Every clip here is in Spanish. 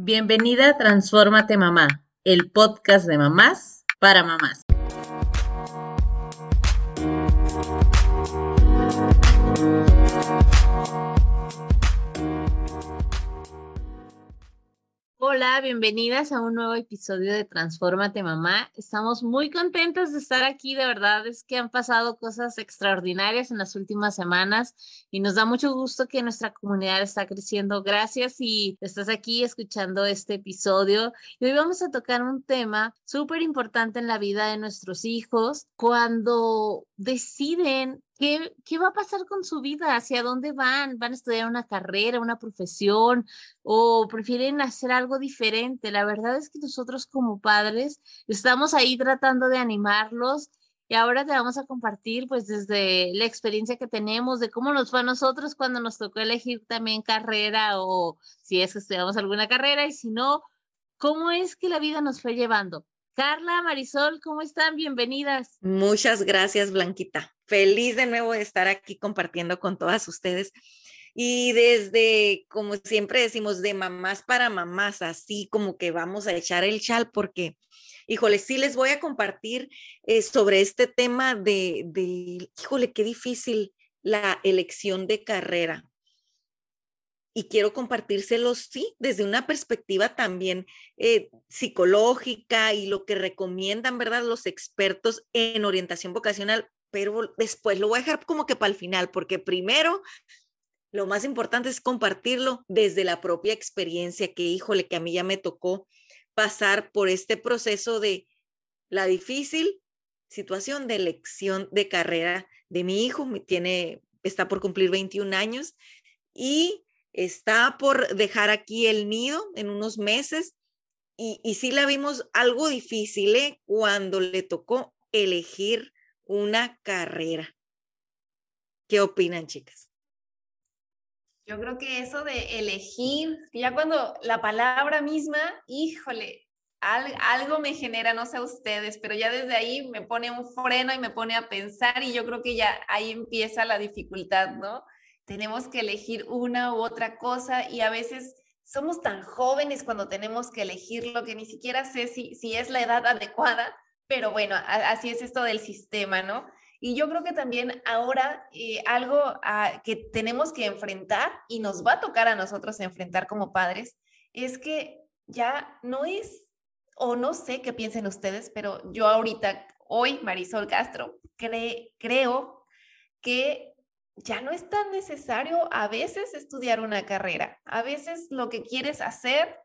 Bienvenida a Transfórmate Mamá, el podcast de mamás para mamás. Hola, bienvenidas a un nuevo episodio de Transfórmate Mamá. Estamos muy contentas de estar aquí, de verdad es que han pasado cosas extraordinarias en las últimas semanas y nos da mucho gusto que nuestra comunidad está creciendo. Gracias y estás aquí escuchando este episodio. Y hoy vamos a tocar un tema súper importante en la vida de nuestros hijos cuando deciden ¿Qué, ¿Qué, va a pasar con su vida? ¿Hacia dónde van? ¿Van a estudiar una carrera, una profesión o prefieren hacer algo diferente? La verdad es que nosotros como padres estamos ahí tratando de animarlos y ahora te vamos a compartir pues desde la experiencia que tenemos de cómo nos fue a nosotros cuando nos tocó elegir también carrera o si es que estudiamos alguna carrera y si no, cómo es que la vida nos fue llevando. Carla, Marisol, ¿cómo están? Bienvenidas. Muchas gracias, Blanquita. Feliz de nuevo de estar aquí compartiendo con todas ustedes. Y desde, como siempre decimos, de mamás para mamás, así como que vamos a echar el chal porque, híjole, sí les voy a compartir eh, sobre este tema de, de, híjole, qué difícil la elección de carrera y quiero compartírselos, sí, desde una perspectiva también eh, psicológica y lo que recomiendan, ¿verdad? Los expertos en orientación vocacional, pero después lo voy a dejar como que para el final, porque primero lo más importante es compartirlo desde la propia experiencia que, híjole, que a mí ya me tocó pasar por este proceso de la difícil situación de elección de carrera de mi hijo, tiene, está por cumplir 21 años y está por dejar aquí el nido en unos meses y, y sí la vimos algo difícil ¿eh? cuando le tocó elegir una carrera. ¿Qué opinan, chicas? Yo creo que eso de elegir, ya cuando la palabra misma, híjole, algo me genera, no sé ustedes, pero ya desde ahí me pone un freno y me pone a pensar y yo creo que ya ahí empieza la dificultad, ¿no? Tenemos que elegir una u otra cosa y a veces somos tan jóvenes cuando tenemos que elegir lo que ni siquiera sé si, si es la edad adecuada, pero bueno, así es esto del sistema, ¿no? Y yo creo que también ahora eh, algo que tenemos que enfrentar y nos va a tocar a nosotros enfrentar como padres es que ya no es, o no sé qué piensen ustedes, pero yo ahorita, hoy, Marisol Castro, creo que ya no es tan necesario a veces estudiar una carrera. A veces lo que quieres hacer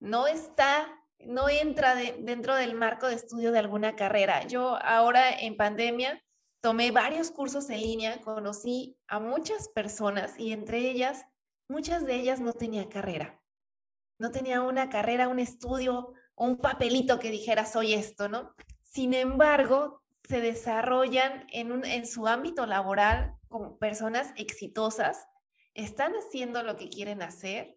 no está, no entra dentro del marco de estudio de alguna carrera. Yo ahora en pandemia tomé varios cursos en línea, conocí a muchas personas y entre ellas, muchas de ellas no tenían carrera. No tenía una carrera, un estudio, un papelito que dijera soy esto, ¿no? Sin embargo, se desarrollan en, un, en su ámbito laboral como personas exitosas, están haciendo lo que quieren hacer.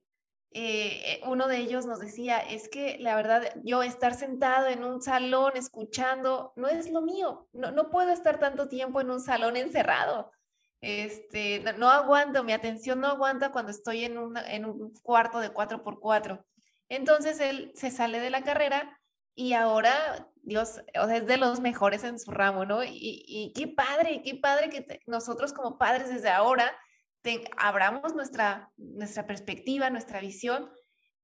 Eh, eh, uno de ellos nos decía, es que la verdad, yo estar sentado en un salón escuchando no es lo mío, no, no puedo estar tanto tiempo en un salón encerrado. Este, no, aguanto, mi atención no aguanta cuando estoy en, en un cuarto de 4x4. Entonces él se sale de la carrera y ahora Dios, o es de los mejores en su ramo, ¿no? Y, qué padre, qué padre que nosotros como padres desde ahora abramos nuestra, nuestra perspectiva, nuestra visión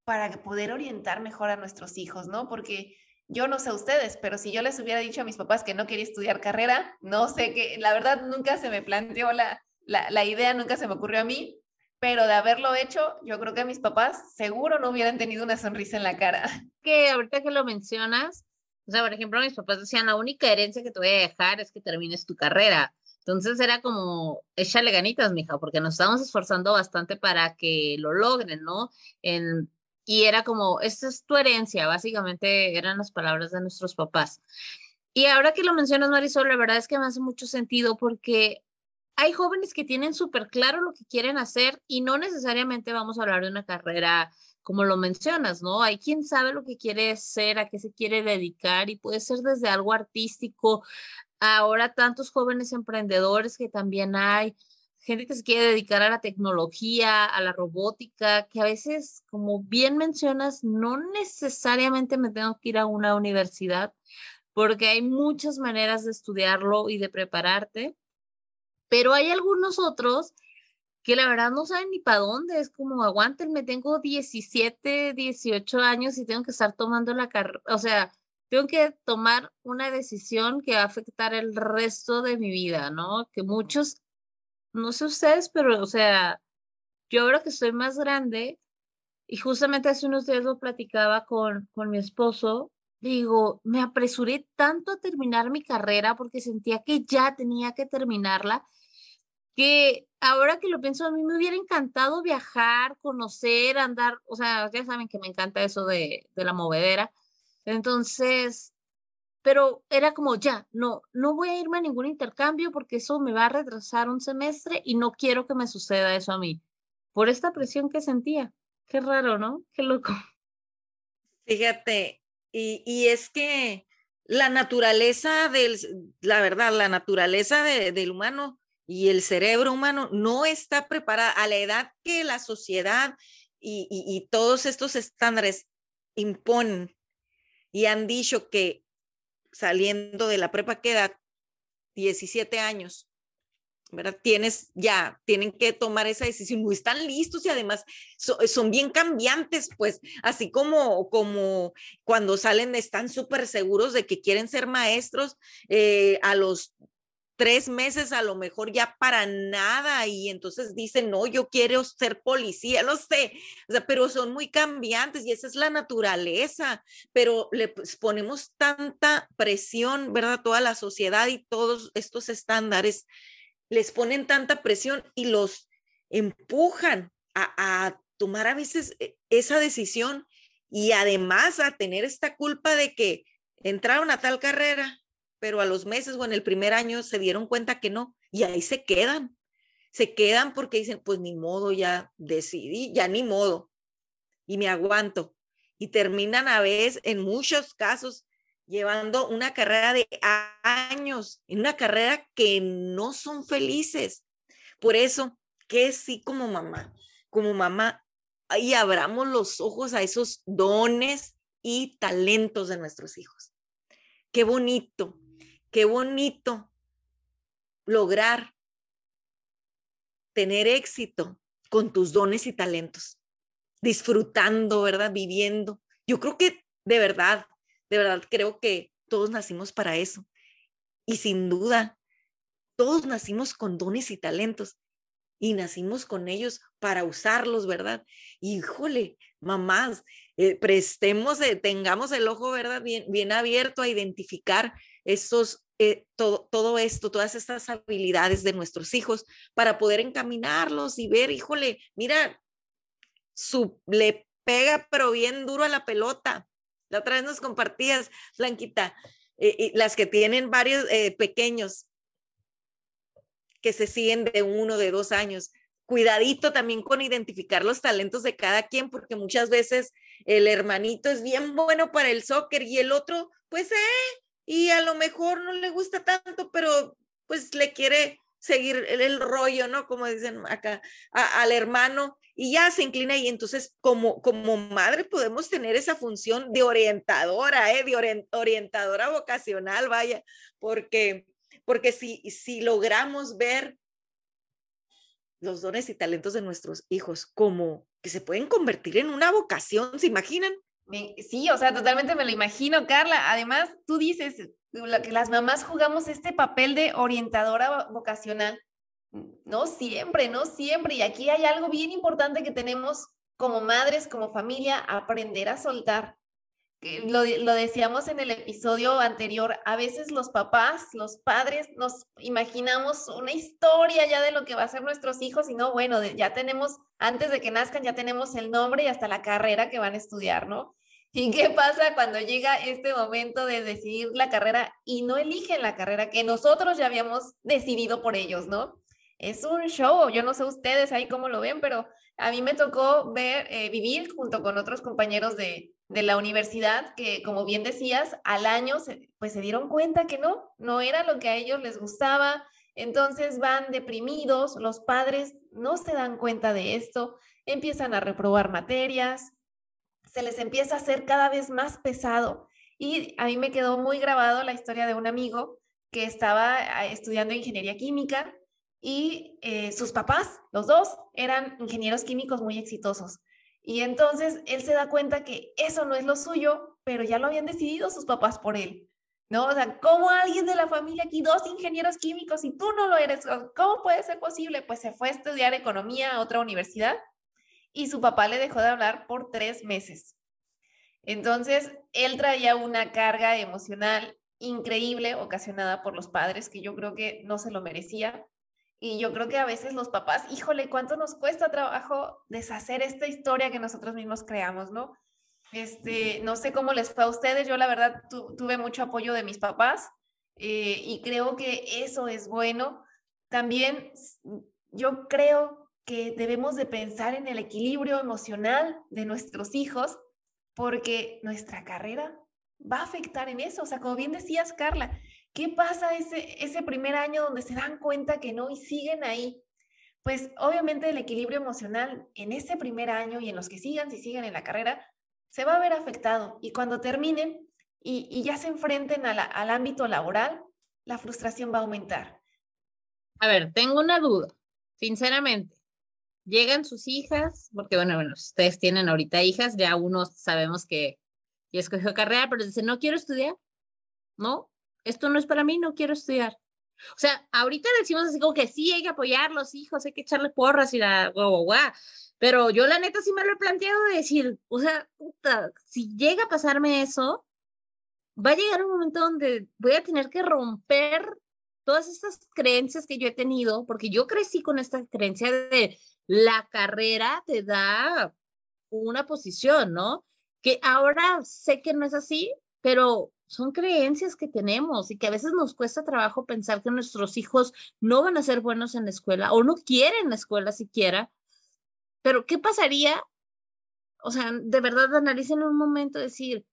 para poder orientar mejor a nuestros hijos, ¿no? Porque yo no sé ustedes, pero si yo les hubiera dicho a mis papás que no quería estudiar carrera, no sé qué, la verdad nunca se me planteó la, la, la idea, nunca se me ocurrió a mí, pero de haberlo hecho, yo creo que mis papás seguro no hubieran tenido una sonrisa en la cara. Que ahorita que lo mencionas, o sea, por ejemplo, mis papás decían, la única herencia que te voy a dejar es que termines tu carrera. Entonces era como, échale ganitas, mija, porque nos estamos esforzando bastante para que lo logren, ¿no? En, y era como, esta es tu herencia, básicamente eran las palabras de nuestros papás. Y ahora que lo mencionas, Marisol, la verdad es que me hace mucho sentido porque hay jóvenes que tienen súper claro lo que quieren hacer y no necesariamente vamos a hablar de una carrera como lo mencionas, ¿no? Hay quien sabe lo que quiere ser, a qué se quiere dedicar y puede ser desde algo artístico. Ahora tantos jóvenes emprendedores que también hay. gente que se quiere dedicar a la tecnología, a la robótica, que a veces, como bien mencionas, no necesariamente me tengo que ir a una universidad, porque hay muchas maneras de estudiarlo y de prepararte, pero hay algunos otros que la verdad no saben ni para dónde, es como aguántenme, tengo 17, 18 años y tengo que estar tomando la carrera, o sea, tengo que tomar una decisión que va a afectar el resto de mi vida, ¿no? Que muchos, no sé ustedes, pero, o sea, yo ahora que estoy más grande, y justamente hace unos días lo platicaba con, con mi esposo, digo, me apresuré tanto a terminar mi carrera porque sentía que ya tenía que terminarla que ahora que lo pienso, a mí me hubiera encantado viajar, conocer, andar, o sea, ya saben que me encanta eso de, de la movedera. Entonces, pero era como, ya, no, no voy a irme a ningún intercambio porque eso me va a retrasar un semestre y no quiero que me suceda eso a mí, por esta presión que sentía. Qué raro, ¿no? Qué loco. Fíjate, y, y es que la naturaleza del, la verdad, la naturaleza del humano y el cerebro humano no está preparada a la edad que la sociedad y, todos estos estándares imponen y han dicho que saliendo de la prepa queda 17 años, ¿verdad? Tienes ya, tienen que tomar esa decisión, no están listos y además son bien cambiantes, pues, así como, como cuando salen están súper seguros de que quieren ser maestros, eh, a los tres meses a lo mejor ya para nada y entonces dicen, no, yo quiero ser policía, no sé, pero son muy cambiantes y esa es la naturaleza, pero le pues, ponemos tanta presión, ¿verdad? Toda la sociedad y todos estos estándares les ponen tanta presión y los empujan a, a tomar a veces e, esa decisión y además a tener esta culpa de que entraron a tal carrera pero a los meses o en el primer año se dieron cuenta que no, y ahí se quedan. Se quedan porque dicen, pues ni modo, ya decidí, ya ni modo, y me aguanto. Y terminan a veces, en muchos casos, llevando una carrera de años, en una carrera que no son felices. Por eso, que sí como mamá, como mamá, ahí abramos los ojos a esos dones y talentos de nuestros hijos. Qué bonito Qué bonito lograr tener éxito con tus dones y talentos, disfrutando, ¿verdad? Viviendo. Yo creo que de verdad, de verdad creo que todos nacimos para eso. Y sin duda, todos nacimos con dones y talentos y nacimos con ellos para usarlos, ¿verdad? Híjole, mamás, eh, prestemos, eh, tengamos el ojo, ¿verdad? Bien, bien abierto a identificar esos, eh, todo, todo esto, todas estas habilidades de nuestros hijos para poder encaminarlos y ver, híjole, mira, su, le pega pero bien duro a la pelota. La otra vez nos compartías, Blanquita, eh, las que tienen varios eh, pequeños que se siguen de uno, de dos años. Cuidadito también con identificar los talentos de cada quien, porque muchas veces el hermanito es bien bueno para el soccer y el otro, pues, eh, y a lo mejor no le gusta tanto, pero pues le quiere seguir el, rollo, ¿no? Como dicen acá, al hermano, y ya se inclina y entonces como, como madre podemos tener esa función de orientadora, ¿eh? De orientadora vocacional, vaya, porque, porque si, si logramos ver los dones y talentos de nuestros hijos como que se pueden convertir en una vocación, ¿se imaginan? Sí, o sea, totalmente me lo imagino, Carla. Además, tú dices que las mamás jugamos este papel de orientadora vocacional. No siempre, no siempre. Y aquí hay algo bien importante que tenemos como madres, como familia, aprender a soltar. Lo, lo, decíamos en el episodio anterior, a veces los papás, los padres, nos imaginamos una historia ya de lo que va a ser nuestros hijos y no, bueno, ya tenemos, antes de que nazcan, ya tenemos el nombre y hasta la carrera que van a estudiar, ¿no? ¿Y qué pasa cuando llega este momento de decidir la carrera y no eligen la carrera que nosotros ya habíamos decidido por ellos, ¿no? Es un show, yo no sé ustedes ahí cómo lo ven, pero a mí me tocó ver, eh, vivir junto con otros compañeros de, de la universidad que, como bien decías, al año pues se dieron cuenta que no, no era lo que a ellos les gustaba, Entonces van deprimidos, los padres no se dan cuenta de esto, empiezan a reprobar materias, se les empieza a hacer cada vez más pesado. Y a mí me quedó muy grabado la historia de un amigo que estaba ah, estudiando ingeniería química y eh, sus papás, los dos, eran ingenieros químicos muy exitosos. Y entonces él se da cuenta que eso no es lo suyo, pero ya lo habían decidido sus papás por él. ¿No? O sea, ¿cómo alguien de la familia aquí, dos ingenieros químicos y tú no lo eres? ¿Cómo puede ser posible? Pues se fue a estudiar economía a otra universidad y su papá le dejó de hablar por tres meses. Entonces, él traía una carga emocional increíble ocasionada por los padres que yo creo que no se lo merecía. Y yo creo que a veces los papás, híjole, ¿cuánto nos cuesta trabajo deshacer esta historia que nosotros mismos creamos, no? Este, no sé cómo les fue a ustedes, yo la verdad tuve mucho apoyo de mis papás eh, y creo que eso es bueno. También yo creo que debemos de pensar en el equilibrio emocional de nuestros hijos porque nuestra carrera va a afectar en eso. O sea, como bien decías, Carla, ¿qué pasa ese, ese primer año donde se dan cuenta que no y siguen ahí? Pues obviamente el equilibrio emocional en ese primer año y en los que sigan, si siguen en la carrera, se va a ver afectado. Y cuando terminen y, ya se enfrenten al ámbito laboral, la frustración va a aumentar. A ver, tengo una duda, sinceramente. Llegan sus hijas, porque bueno, bueno, ustedes tienen ahorita hijas, ya uno sabemos que y escogió carrera, pero dice, no quiero estudiar, ¿no? Esto no es para mí, no quiero estudiar. O sea, ahorita decimos así como que sí, hay que apoyar los hijos, hay que echarle porras y la guau, guau, pero yo la neta sí me lo he planteado de decir, o sea, puta, si llega a pasarme eso, va a llegar un momento donde voy a tener que romper todas estas creencias que yo he tenido, porque yo crecí con esta creencia de la carrera te da una posición, ¿no? que ahora sé que no es así, pero son creencias que tenemos y que a veces nos cuesta trabajo pensar que nuestros hijos no van a ser buenos en la escuela o no quieren la escuela siquiera. Pero ¿qué pasaría? O sea, de verdad analicen un momento decir,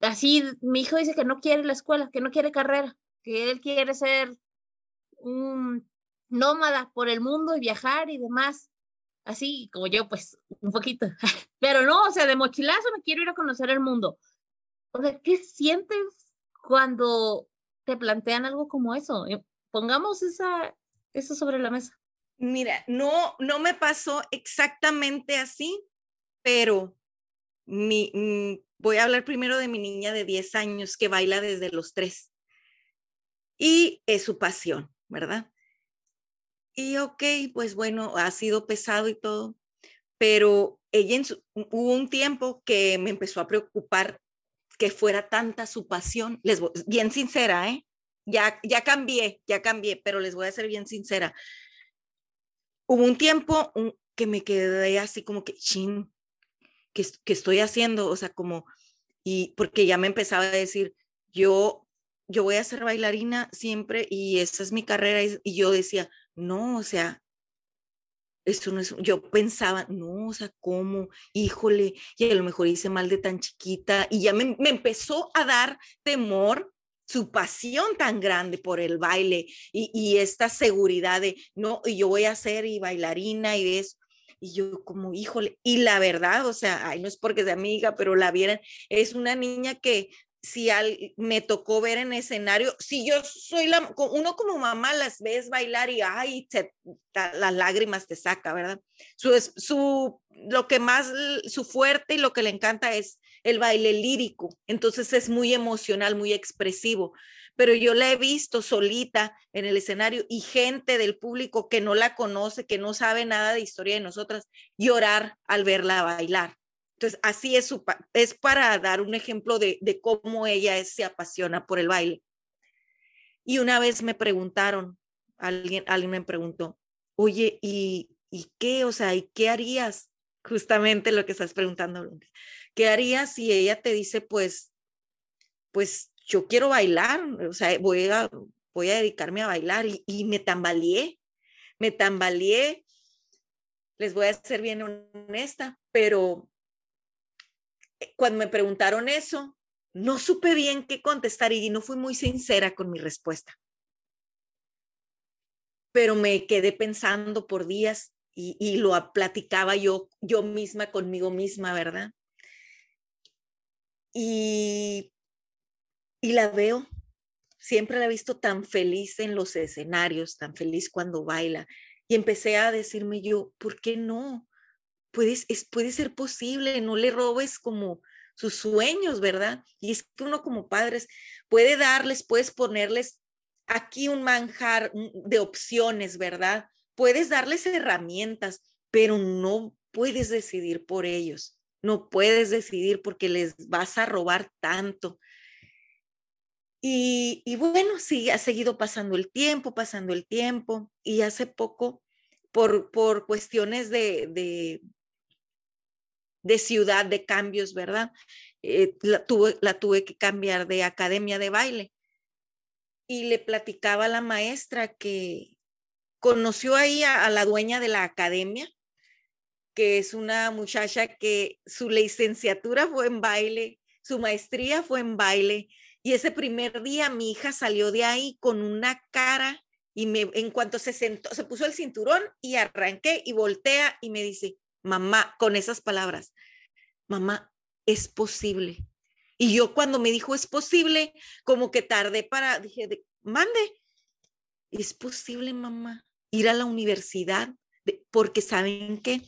así mi hijo dice que no quiere la escuela, que no quiere carrera, que él quiere ser un nómada por el mundo y viajar y demás así como yo, pues un poquito. Pero no, o sea, de mochilazo me quiero ir a conocer el mundo. O sea, ¿qué sientes cuando te plantean algo como eso? Eh, pongamos esa, eso sobre la mesa. Mira, no, no me pasó exactamente así, pero mi, mm, voy a hablar primero de mi niña de 10 años que baila desde los 3. Y es su pasión, ¿verdad? Y ok, pues bueno, ha sido pesado y todo, pero ella hubo un tiempo que me empezó a preocupar que fuera tanta su pasión. Les bien sincera, ¿eh? Ya, ya cambié, ya cambié, pero les voy a ser bien sincera. Hubo un tiempo que me quedé así como que, chin, ¿qué, ¿qué estoy haciendo? O sea, como, y porque ya me empezaba a decir, yo, yo voy a ser bailarina siempre y esa es mi carrera. y yo decía, no, o sea, eso no es, yo pensaba, no, o sea, ¿cómo? Híjole, y a lo mejor hice mal de tan chiquita y ya me, empezó a dar temor su pasión tan grande por el baile y, y, esta seguridad de, no, y yo voy a ser y bailarina y eso. Y yo como, híjole, y la verdad, o sea, ay, no es porque sea amiga, pero la vieran, es una niña que si me tocó ver en escenario, si yo soy la, uno como mamá las ves bailar y ay, las lágrimas te saca, ¿verdad? Su, su, lo que más, su fuerte y lo que le encanta es el baile lírico, entonces es muy emocional, muy expresivo, pero yo la he visto solita en el escenario y gente del público que no la conoce, que no sabe nada de historia de nosotras, llorar al verla bailar. Entonces, así es, es para dar un ejemplo de, cómo ella se apasiona por el baile. Y una vez me preguntaron, alguien, alguien me preguntó, oye, ¿y, ¿y qué? O sea, ¿y qué harías? Justamente lo que estás preguntando, ¿Qué harías si ella te dice, pues, pues yo quiero bailar, o sea, voy a, voy a dedicarme a bailar y, y me tambaleé, me tambaleé, les voy a ser bien honesta, pero cuando me preguntaron eso, no supe bien qué contestar y no fui muy sincera con mi respuesta. pero me quedé pensando por días y, y lo platicaba yo, yo misma conmigo misma, ¿verdad? Y, y la veo, siempre la he visto tan feliz en los escenarios, tan feliz cuando baila. Y empecé a decirme yo, ¿por qué no? Puedes, es, puede ser posible, no le robes como sus sueños, ¿verdad? Y es que uno como padres puede darles, puedes ponerles aquí un manjar de opciones, ¿verdad? Puedes darles herramientas, pero no puedes decidir por ellos. No puedes decidir porque les vas a robar tanto. Y, bueno, sí, ha seguido pasando el tiempo, pasando el tiempo. Y hace poco, por, por cuestiones de, de ciudad, de cambios, ¿verdad? Eh, la, tuve, la tuve que cambiar de academia de baile y le platicaba a la maestra que conoció ahí a, la dueña de la academia, que es una muchacha que su licenciatura fue en baile, su maestría fue en baile, y ese primer día mi hija salió de ahí con una cara y me, en cuanto se sentó, se puso el cinturón y arranqué y voltea y me dice, mamá, con esas palabras, mamá, es posible. Y yo cuando me dijo es posible, como que tardé para, dije, mande, es posible, mamá, ir a la universidad, porque saben que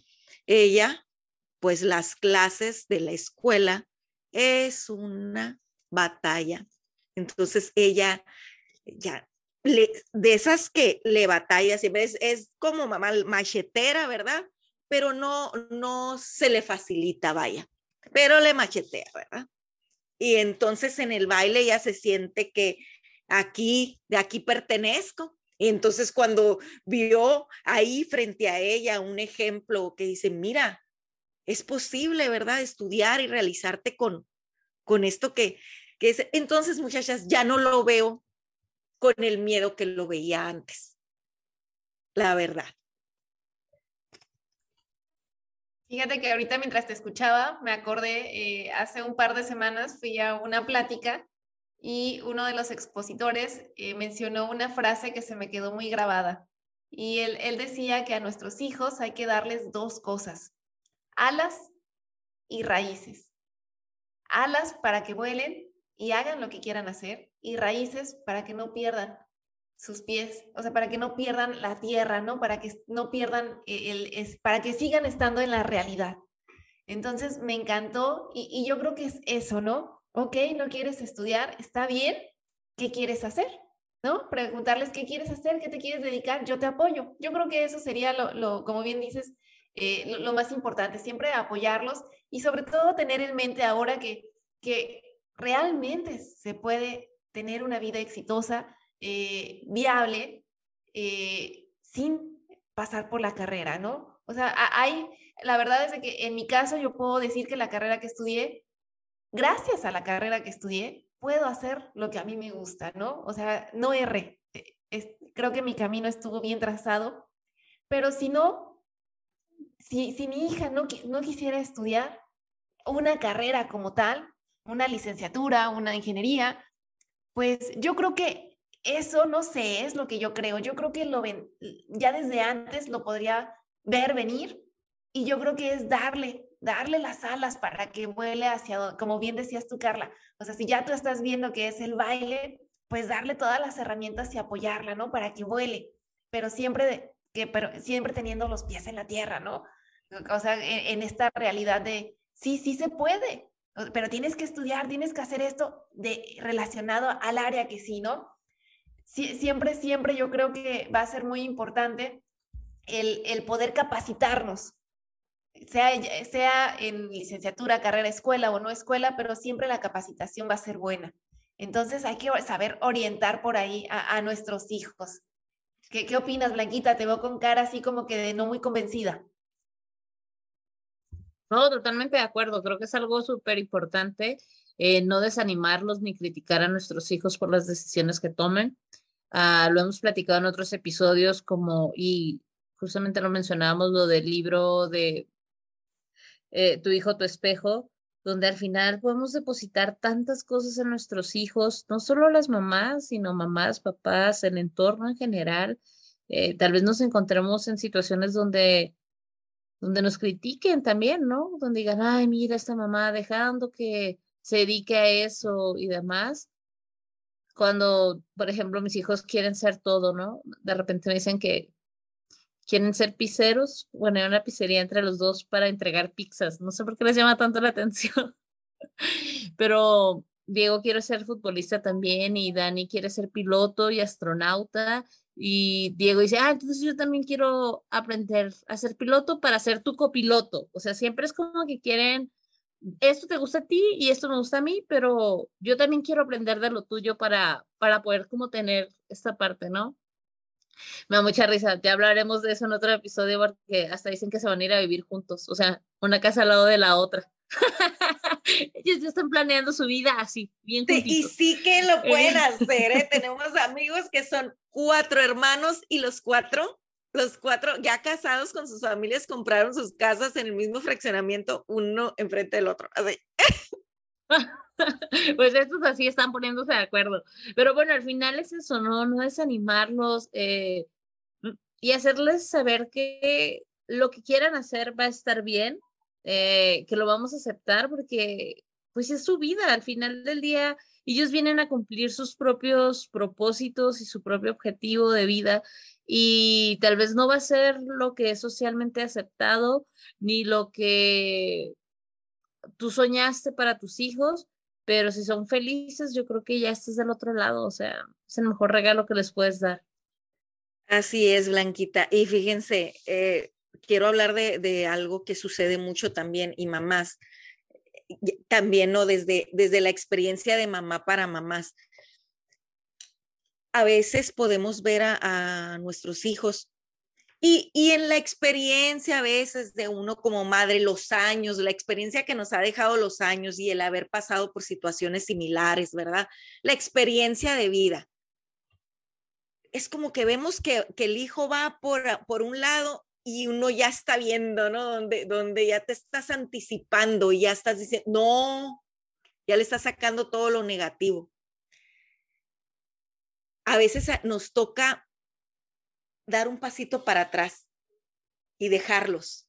ella, pues las clases de la escuela es una batalla. Entonces ella ya de esas que le batalla siempre es, es como mamá machetera, ¿verdad? Pero no, no se le facilita, vaya, pero le machetea, ¿verdad? Y entonces en el baile ya se siente que aquí, de aquí pertenezco. Y entonces cuando vio ahí frente a ella un ejemplo que dice, mira, es posible, ¿verdad? Estudiar y realizarte con, con esto que, que es. Entonces, muchachas, ya no lo veo con el miedo que lo veía antes. La verdad. Fíjate que ahorita mientras te escuchaba, me acordé, eh, hace un par de semanas fui a una plática y uno de los expositores eh, mencionó una frase que se me quedó muy grabada. Y él, él decía que a nuestros hijos hay que darles dos cosas, alas y raíces. Alas para que vuelen y hagan lo que quieran hacer y raíces para que no pierdan sus pies, o sea, para que no pierdan la tierra, ¿no? Para que no pierdan el, es, para que sigan estando en la realidad. Entonces, me encantó y, yo creo que es eso, ¿no? Ok, no quieres estudiar, está bien, ¿qué quieres hacer? ¿No? Preguntarles qué quieres hacer, qué te quieres dedicar, yo te apoyo. Yo creo que eso sería lo, lo como bien dices, eh, lo, lo, más importante, siempre apoyarlos y sobre todo tener en mente ahora que, que realmente se puede tener una vida exitosa eh, viable eh, sin pasar por la carrera, ¿no? O sea, hay, la verdad es que en mi caso yo puedo decir que la carrera que estudié, gracias a la carrera que estudié, puedo hacer lo que a mí me gusta, ¿no? O sea, no erré. Eh, creo que mi camino estuvo bien trazado, pero si no, si, si mi hija no, no quisiera estudiar una carrera como tal, una licenciatura, una ingeniería, pues yo creo que eso no sé, es lo que yo creo. Yo creo que lo ven, ya desde antes lo podría ver venir y yo creo que es darle, darle las alas para que vuele hacia, como bien decías tú, Carla. O sea, si ya tú estás viendo que es el baile, pues darle todas las herramientas y apoyarla, ¿no? Para que vuele, pero siempre, que, pero siempre teniendo los pies en la tierra, ¿no? O sea, en, en esta realidad de, sí, sí se puede, pero tienes que estudiar, tienes que hacer esto de, relacionado al área que sí, ¿no? Siempre, siempre yo creo que va a ser muy importante el, el poder capacitarnos, sea, sea en licenciatura, carrera, escuela o no escuela, pero siempre la capacitación va a ser buena. Entonces hay que saber orientar por ahí a, a nuestros hijos. ¿Qué, ¿Qué, opinas, Blanquita? Te veo con cara así como que de no muy convencida. No, totalmente de acuerdo. Creo que es algo súper importante eh, no desanimarlos ni criticar a nuestros hijos por las decisiones que tomen. Uh, lo hemos platicado en otros episodios como, y justamente lo mencionábamos, lo del libro de eh, Tu hijo, tu espejo, donde al final podemos depositar tantas cosas en nuestros hijos, no solo las mamás, sino mamás, papás, el entorno en general. eh, tal vez nos encontremos en situaciones donde, donde nos critiquen también, ¿no? Donde digan, ay, mira esta mamá dejando que se dedique a eso y demás. Cuando, por ejemplo, mis hijos quieren ser todo, ¿no? De repente me dicen que quieren ser pizzeros, bueno, hay una pizzería entre los dos para entregar pizzas. No sé por qué les llama tanto la atención, pero Diego quiere ser futbolista también y Dani quiere ser piloto y astronauta. Y Diego dice, ah, entonces yo también quiero aprender a ser piloto para ser tu copiloto. O sea, siempre es como que quieren, esto te gusta a ti y esto me gusta a mí, pero yo también quiero aprender de lo tuyo para, para poder como tener esta parte, ¿no? Me da mucha risa. Ya hablaremos de eso en otro episodio porque hasta dicen que se van a ir a vivir juntos. O sea, una casa al lado de la otra. Ellos ya están planeando su vida así, bien Y sí que lo pueden hacer, ¿eh? Tenemos amigos que son cuatro hermanos y los cuatro, los cuatro ya casados con sus familias, compraron sus casas en el mismo fraccionamiento, uno enfrente del otro. Así. pues estos así están poniéndose de acuerdo. Pero bueno, al final es eso, ¿no? No desanimarlos eh, y hacerles saber que lo que quieran hacer va a estar bien, eh, que lo vamos a aceptar porque pues es su vida. Al final del día, ellos vienen a cumplir sus propios propósitos y su propio objetivo de vida y tal vez no va a ser lo que es socialmente aceptado ni lo que tú soñaste para tus hijos, pero si son felices, yo creo que ya estás del otro lado, o sea, es el mejor regalo que les puedes dar. Así es, Blanquita. Y fíjense, eh, quiero hablar de, de, algo que sucede mucho también, y mamás, también, ¿no? Desde, desde la experiencia de mamá para mamás. A veces podemos ver a, nuestros hijos y, y, en la experiencia a veces de uno como madre, los años, la experiencia que nos ha dejado los años y el haber pasado por situaciones similares, ¿verdad? La experiencia de vida. Es como que vemos que, que el hijo va por, por un lado y uno ya está viendo, ¿no? Donde, donde ya te estás anticipando y ya estás diciendo, no, ya le estás sacando todo lo negativo. A veces nos toca dar un pasito para atrás y dejarlos,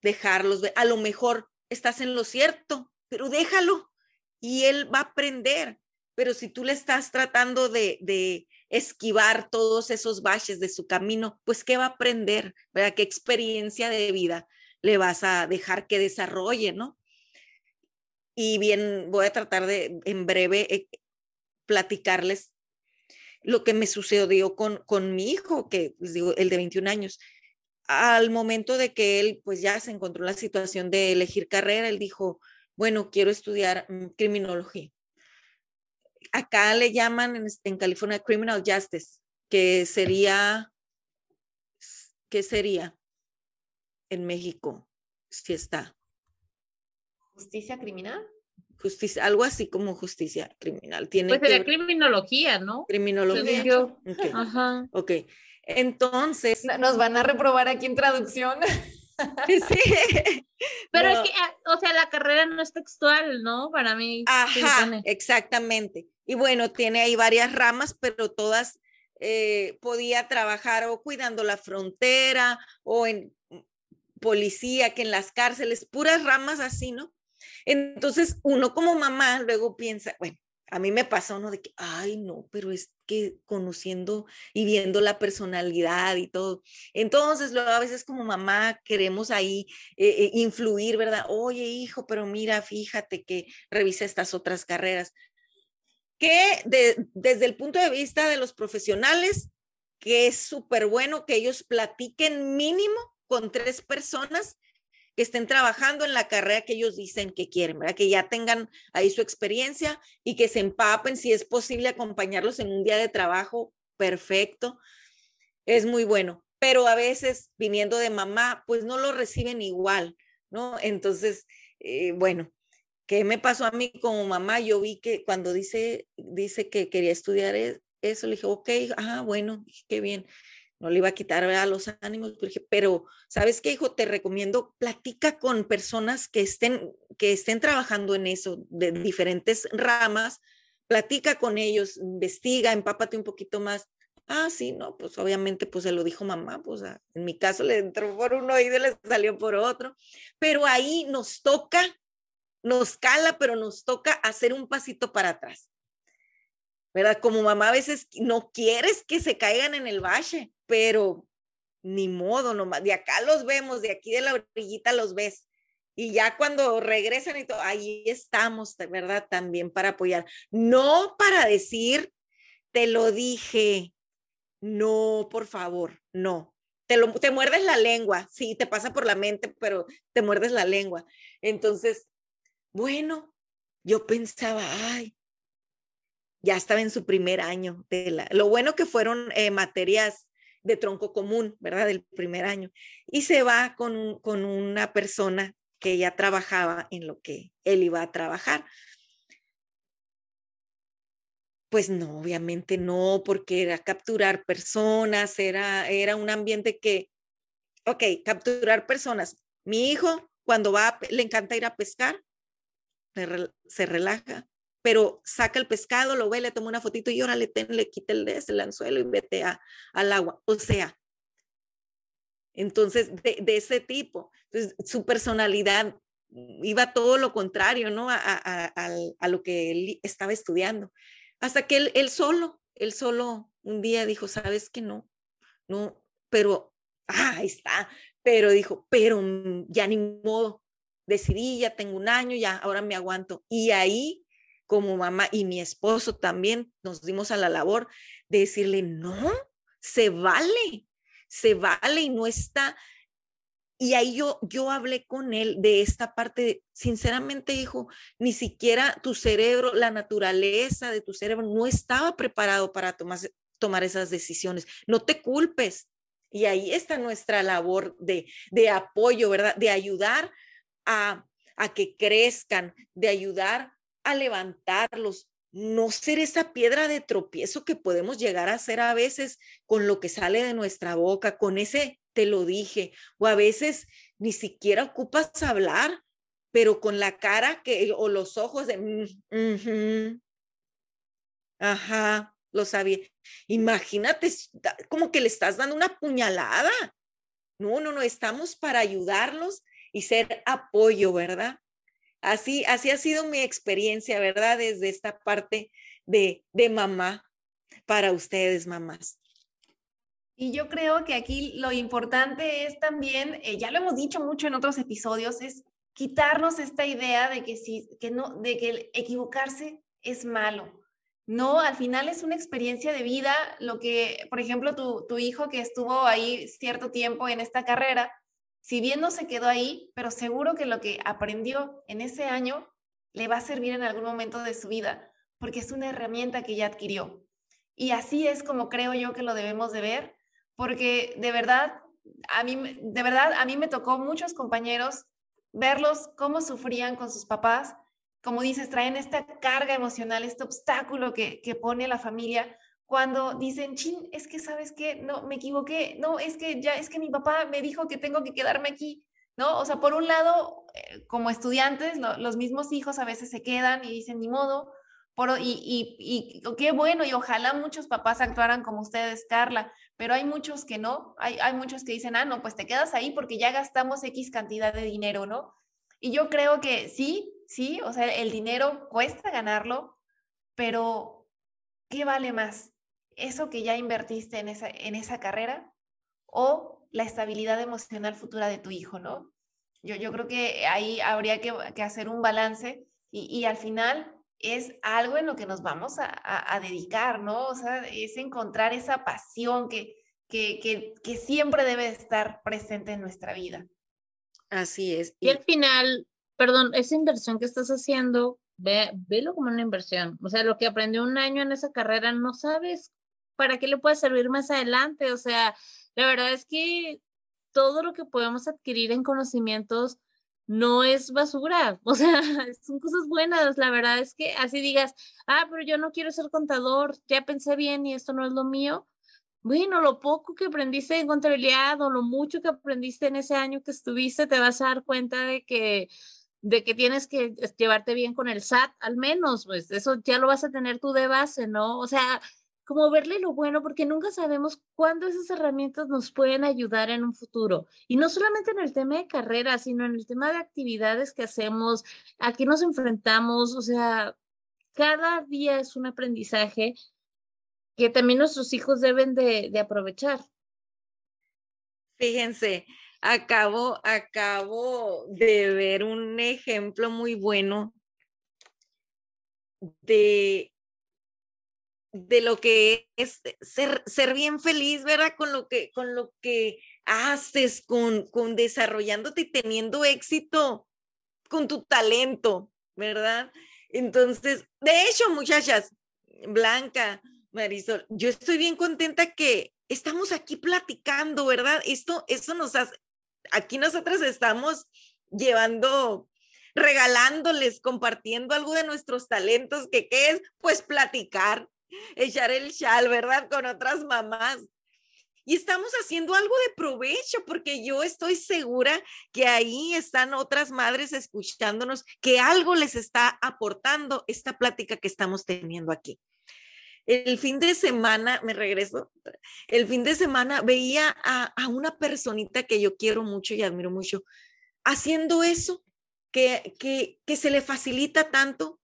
dejarlos. A lo mejor estás en lo cierto, pero déjalo y él va a aprender. Pero si tú le estás tratando de, de esquivar todos esos baches de su camino, pues ¿qué va a aprender? ¿Verdad? ¿Qué experiencia de vida le vas a dejar que desarrolle, no? Y bien, voy a tratar de en breve eh, platicarles lo que me sucedió con, con mi hijo, que les digo, el de 21 años. Al momento de que él pues ya se encontró en la situación de elegir carrera, él dijo, bueno, quiero estudiar mm, criminología. Acá le llaman en, en California criminal justice, que sería, ¿qué sería en México? Si está. Justicia criminal justicia, algo así como justicia criminal. Tiene pues sería criminología, ¿no? Criminología. Okay. Ajá. Ok. Entonces. Nos van a reprobar aquí en traducción. sí. Pero es que, ah, o sea, la carrera no es textual, ¿no? Para mí. Ajá, exactamente. Y bueno, tiene ahí varias ramas, pero todas eh, podía trabajar o cuidando la frontera o en policía, que en las cárceles, puras ramas así, ¿no? Entonces, uno como mamá luego piensa, bueno, a mí me pasa uno de que, ay, no, pero es que conociendo y viendo la personalidad y todo. Entonces, luego a veces como mamá queremos ahí eh, eh, influir, ¿verdad? Oye, hijo, pero mira, fíjate que revisa estas otras carreras. Que desde el punto de vista de los profesionales, que es súper bueno que ellos platiquen mínimo con tres personas que estén trabajando en la carrera que ellos dicen que quieren, ¿verdad? Que ya tengan ahí su experiencia y que se empapen, si es posible acompañarlos en un día de trabajo, perfecto. Es muy bueno, pero a veces viniendo de mamá, pues no lo reciben igual, ¿no? Entonces, eh, bueno, ¿qué me pasó a mí como mamá? Yo vi que cuando dice, dice que quería estudiar e, eso, le dije, ok, ah, bueno, qué bien no le iba a quitar a los ánimos, pero ¿sabes qué, hijo? Te recomiendo, platica con personas que estén, que estén trabajando en eso, de diferentes ramas, platica con ellos, investiga, empápate un poquito más. Ah, sí, no, pues obviamente pues se lo dijo mamá, pues en mi caso le entró por un oído y le salió por otro, pero ahí nos toca, nos cala, pero nos toca hacer un pasito para atrás. ¿Verdad? Como mamá a veces no quieres que se caigan en el valle, pero ni modo, nomás, de acá los vemos, de aquí de la orillita los ves. Y ya cuando regresan y todo, ahí estamos, verdad, también para apoyar. No para decir, te lo dije, no, por favor, no. Te, lo, te muerdes la lengua, sí, te pasa por la mente, pero te muerdes la lengua. Entonces, bueno, yo pensaba, ay, ya estaba en su primer año. De la, lo bueno que fueron eh, materias de tronco común, ¿verdad? Del primer año. Y se va con, con una persona que ya trabajaba en lo que él iba a trabajar. Pues no, obviamente no, porque era capturar personas, era, era un ambiente que, ok, capturar personas. Mi hijo, cuando va, le encanta ir a pescar, se relaja, pero saca el pescado, lo ve, le toma una fotito y órale, ten, le quita el, el anzuelo y vete a, al agua. O sea, entonces, de, de ese tipo. Entonces, su personalidad iba todo lo contrario, ¿no? A, a, a, a, lo que él estaba estudiando. Hasta que él, él solo, él solo un día dijo, sabes que no, no, pero, ah, ahí está, pero dijo, pero mm, ya ni modo, decidí, ya tengo un año, ya ahora me aguanto. Y ahí, como mamá y mi esposo también nos dimos a la labor de decirle, no, se vale, se vale y no está y ahí yo, yo hablé con él de esta parte, sinceramente, hijo, ni siquiera tu cerebro, la naturaleza de tu cerebro no estaba preparado para tomar, tomar esas decisiones. No te culpes. Y ahí está nuestra labor de, de apoyo, ¿verdad? De ayudar a, a que crezcan, de ayudar a levantarlos, no ser esa piedra de tropiezo que podemos llegar a ser a veces con lo que sale de nuestra boca, con ese te lo dije, o a veces ni siquiera ocupas hablar, pero con la cara que, o los ojos de, mm, ajá, lo sabía. Imagínate, como que le estás dando una puñalada. No, no, no, estamos para ayudarlos y ser apoyo, ¿verdad? Así, así ha sido mi experiencia, ¿verdad? Desde esta parte de, de mamá para ustedes, mamás. Y yo creo que aquí lo importante es también, eh, ya lo hemos dicho mucho en otros episodios, es quitarnos esta idea de que, si, que, no, de que equivocarse es malo. No, al final es una experiencia de vida. Lo que, por ejemplo, tu, tu hijo que estuvo ahí cierto tiempo en esta carrera, si bien no se quedó ahí, pero seguro que lo que aprendió en ese año le va a servir en algún momento de su vida, porque es una herramienta que ya adquirió. Y así es como creo yo que lo debemos de ver porque de verdad, a mí, de verdad, a mí me tocó muchos compañeros verlos cómo sufrían con sus papás, como dices, traen esta carga emocional, este obstáculo que, que pone la familia cuando dicen, chin, es que sabes qué, no, me equivoqué, no, es que ya, es que mi papá me dijo que tengo que quedarme aquí, ¿no? O sea, por un lado, eh, como estudiantes, los mismos hijos a veces se quedan y dicen, ni modo, y, y, y, qué bueno, y ojalá muchos papás actuaran como ustedes, Carla, pero hay muchos que no, hay, hay muchos que dicen, ah, no, pues te quedas ahí porque ya gastamos X cantidad de dinero, ¿no? Y yo creo que sí, sí, o sea, el dinero cuesta ganarlo, pero ¿qué vale más? ¿Eso que ya invertiste en esa, en esa carrera o la estabilidad emocional futura de tu hijo, ¿no? Yo, yo creo que ahí habría que, que hacer un balance y, y al final es algo en lo que nos vamos a, dedicar, ¿no? O sea, es encontrar esa pasión que, que, que, siempre debe estar presente en nuestra vida. Así es. Y, al final, perdón, esa inversión que estás haciendo, ve, velo como una inversión. O sea, lo que aprendió un año en esa carrera, no sabes para qué le puede servir más adelante. O sea, la verdad es que todo lo que podemos adquirir en conocimientos no es basura, o sea, son cosas buenas. La verdad es que así digas, ah, pero yo no quiero ser contador, ya pensé bien y esto no es lo mío. Bueno, lo poco que aprendiste en contabilidad o lo mucho que aprendiste en ese año que estuviste, te vas a dar cuenta de que de que tienes que llevarte bien con el SAT, al menos, pues eso ya lo vas a tener tú de base, ¿no? O sea, como verle lo bueno, porque nunca sabemos cuándo esas herramientas nos pueden ayudar en un futuro. Y no solamente en el tema de carrera, sino en el tema de actividades que hacemos, a qué nos enfrentamos, o sea, cada día es un aprendizaje que también nuestros hijos deben de, de aprovechar. Fíjense, acabo, acabo de ver un ejemplo muy bueno de de lo que es ser, ser bien feliz, ¿verdad? Con lo que, con lo que haces, con, con desarrollándote y teniendo éxito con tu talento, ¿verdad? Entonces, de hecho, muchachas, Blanca, Marisol, yo estoy bien contenta que estamos aquí platicando, ¿verdad? Esto, eso nos hace, aquí nosotras estamos llevando, regalándoles, compartiendo algo de nuestros talentos, que qué es, pues platicar, echar el chal, ¿verdad? Con otras mamás. Y estamos haciendo algo de provecho porque yo estoy segura que ahí están otras madres escuchándonos, que algo les está aportando esta plática que estamos teniendo aquí. El fin de semana, me regreso, el fin de semana veía a, a una personita que yo quiero mucho y admiro mucho haciendo eso, que, que, que se le facilita tanto,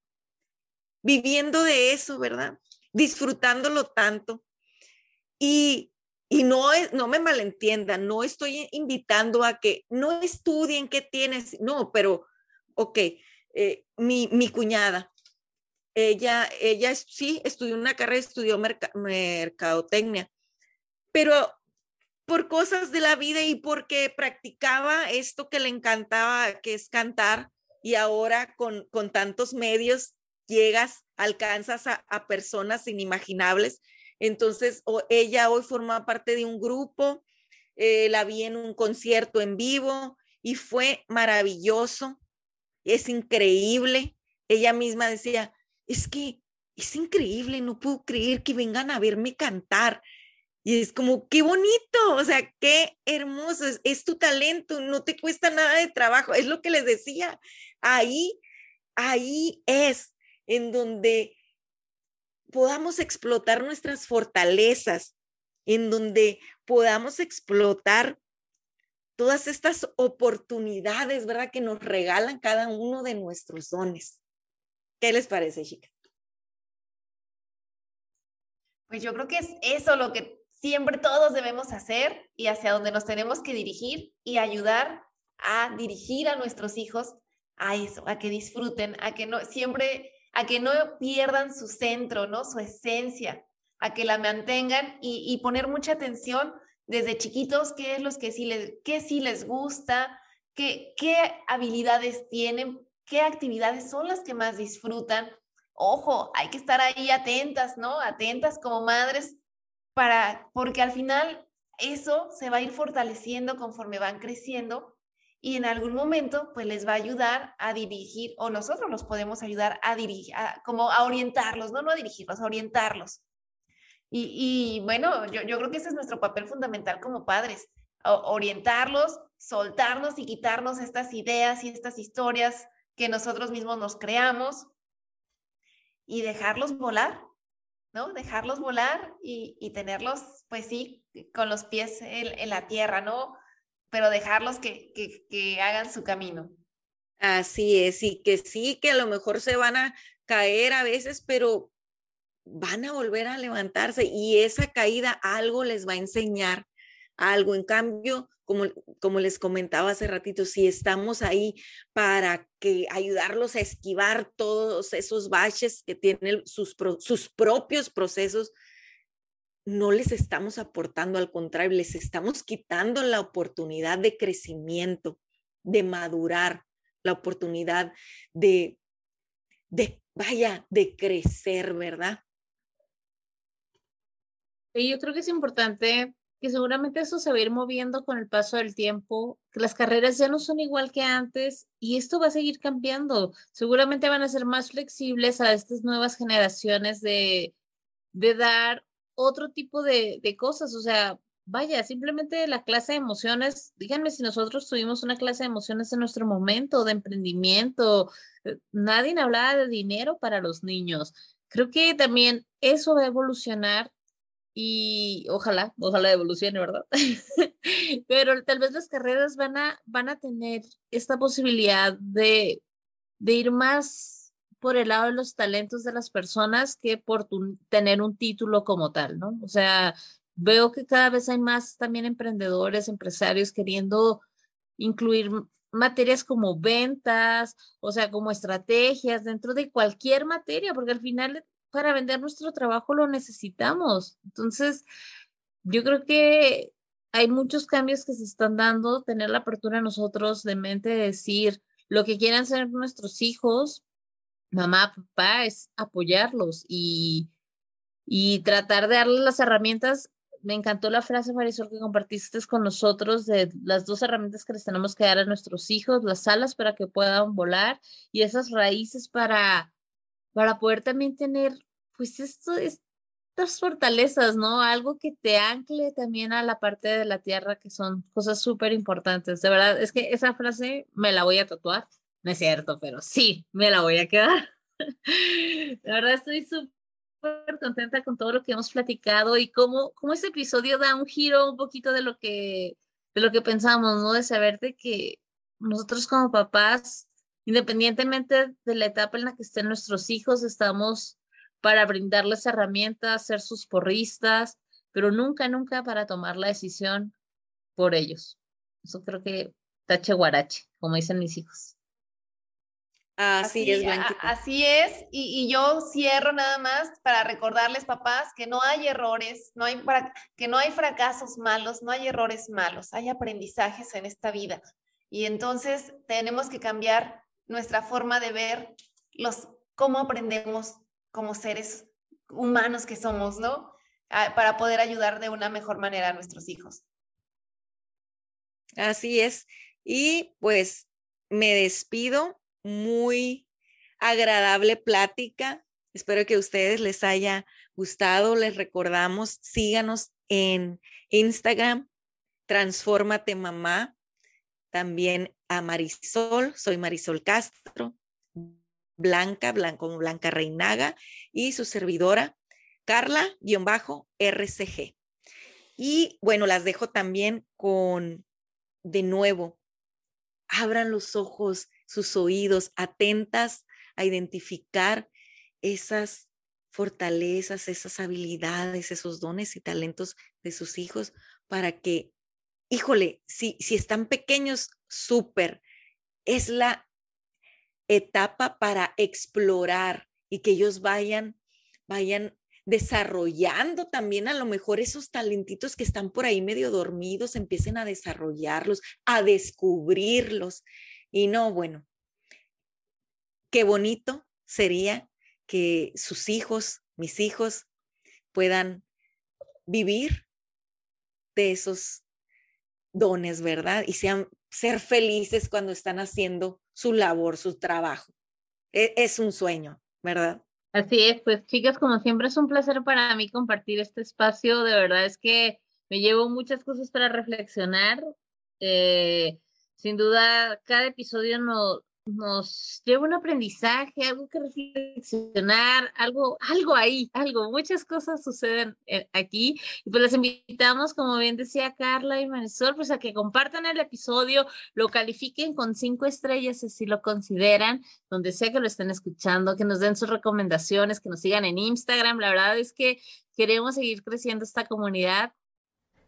viviendo de eso, ¿verdad? Disfrutándolo tanto. Y, y no, es, no me malentiendan, no estoy invitando a que no estudien qué tienes, no, pero, ok, eh, mi, mi, cuñada, ella, ella sí estudió una carrera, estudió mercadotecnia, pero por cosas de la vida y porque practicaba esto que le encantaba, que es cantar, y ahora con, con tantos medios llegas, alcanzas a, personas inimaginables. Entonces, ella hoy forma parte de un grupo, eh, la vi en un concierto en vivo y fue maravilloso, es increíble. Ella misma decía, es que es increíble, no puedo creer que vengan a verme cantar. Y es como, qué bonito, o sea, qué hermoso, es, es, tu talento, no te cuesta nada de trabajo, es lo que les decía, ahí, ahí es, en donde podamos explotar nuestras fortalezas, en donde podamos explotar todas estas oportunidades, ¿verdad? Que nos regalan cada uno de nuestros dones. ¿Qué les parece, chicas? Pues yo creo que es eso lo que siempre todos debemos hacer y hacia donde nos tenemos que dirigir y ayudar a dirigir a nuestros hijos a eso, a que disfruten, a que no siempre a que no pierdan su centro, ¿no? Su esencia, a que la mantengan y, poner mucha atención desde chiquitos, qué es lo que sí les, qué sí les gusta, qué, qué habilidades tienen, qué actividades son las que más disfrutan. Ojo, hay que estar ahí atentas, ¿no? Atentas como madres para, porque al final eso se va a ir fortaleciendo conforme van creciendo y en algún momento pues les va a ayudar a dirigir o nosotros los podemos ayudar a dirigir, como a orientarlos, no, no a dirigirlos, a orientarlos. Y, bueno, yo, yo, creo que ese es nuestro papel fundamental como padres, orientarlos, soltarnos y quitarnos estas ideas y estas historias que nosotros mismos nos creamos y dejarlos volar, ¿no? Dejarlos volar y, tenerlos, pues sí, con los pies en la tierra, ¿no? Pero dejarlos que, que, hagan su camino. Así es, y que sí, que a lo mejor se van a caer a veces, pero van a volver a levantarse y esa caída algo les va a enseñar algo. En cambio, como, como les comentaba hace ratito, si estamos ahí para que ayudarlos a esquivar todos esos baches que tienen sus, sus propios procesos, no les estamos aportando, al contrario, les estamos quitando la oportunidad de crecimiento, de madurar, la oportunidad de, de vaya, de crecer, ¿verdad? Y yo creo que es importante que seguramente eso se va a ir moviendo con el paso del tiempo, que las carreras ya no son igual que antes y esto va a seguir cambiando. Seguramente van a ser más flexibles a estas nuevas generaciones de, de dar otro tipo de, de cosas, o sea, vaya, simplemente la clase de emociones, díganme si nosotros tuvimos una clase de emociones en nuestro momento de emprendimiento, eh, nadie hablaba de dinero para los niños. creo que también eso va a evolucionar y ojalá, ojalá evolucione, ¿verdad? Pero tal vez las carreras van a, van a tener esta posibilidad de, de ir más por el lado de los talentos de las personas que por tener un título como tal, ¿no? O sea, veo que cada vez hay más también emprendedores, empresarios queriendo incluir materias como ventas, o sea, como estrategias dentro de cualquier materia, porque al final para vender nuestro trabajo lo necesitamos. Entonces, yo creo que hay muchos cambios que se están dando, tener la apertura nosotros de mente de decir lo que quieran ser nuestros hijos, mamá, papá, es apoyarlos y, y tratar de darles las herramientas. Me encantó la frase, Marisol, que compartiste con nosotros de las dos herramientas que les tenemos que dar a nuestros hijos, las alas para que puedan volar y esas raíces para para poder también tener, pues, esto, estas fortalezas, ¿no? Algo que te ancle también a la parte de la tierra, que son cosas súper importantes. De verdad, es que esa frase me la voy a tatuar. No es cierto, pero sí, me la voy a quedar. De verdad, estoy súper contenta con todo lo que hemos platicado y cómo, cómo este episodio da un giro un poquito de lo que, de lo que pensamos, ¿no? De saber que nosotros como papás Independientemente de la etapa en la que estén nuestros hijos, estamos para brindarles herramientas, ser sus porristas, pero nunca, nunca para tomar la decisión por ellos. Eso creo que tache guarache, como dicen mis hijos. Así, es, Así es, y, yo cierro nada más para recordarles, papás, que no hay errores, no hay que no hay fracasos malos, no hay errores malos, hay aprendizajes en esta vida. Y entonces tenemos que cambiar nuestra forma de ver los, cómo aprendemos como seres humanos que somos, ¿no? para poder ayudar de una mejor manera a nuestros hijos. Así es. Y pues me despido. Muy agradable plática. Espero que a ustedes les haya gustado. Les recordamos, síganos en Instagram, Transfórmate Mamá. También a Marisol, soy Marisol Castro, Blanca, Blanco, Blanca Reinaga y su servidora Carla-RCG. Y bueno, las dejo también con, de nuevo, abran los ojos, sus oídos, atentas a identificar esas fortalezas, esas habilidades, esos dones y talentos de sus hijos para que híjole, si, si están pequeños, súper. Es la etapa para explorar y que ellos vayan, vayan desarrollando también a lo mejor esos talentitos que están por ahí medio dormidos, empiecen a desarrollarlos, a descubrirlos. Y no, bueno, qué bonito sería que sus hijos, mis hijos, puedan vivir de esos dones, ¿verdad? Y sean ser felices cuando están haciendo su labor, su trabajo. E, es, un sueño, ¿verdad? Así es, pues chicas, como siempre es un placer para mí compartir este espacio. De verdad es que me llevo muchas cosas para reflexionar. Eh, sin duda, cada episodio no, nos lleva un aprendizaje, algo que reflexionar, algo, algo ahí, algo, muchas cosas suceden eh, aquí. Y pues les invitamos, como bien decía Carla y Marisol, pues a que compartan el episodio, lo califiquen con cinco estrellas si lo consideran, donde sea que lo estén escuchando, que nos den sus recomendaciones, que nos sigan en Instagram. La verdad es que queremos seguir creciendo esta comunidad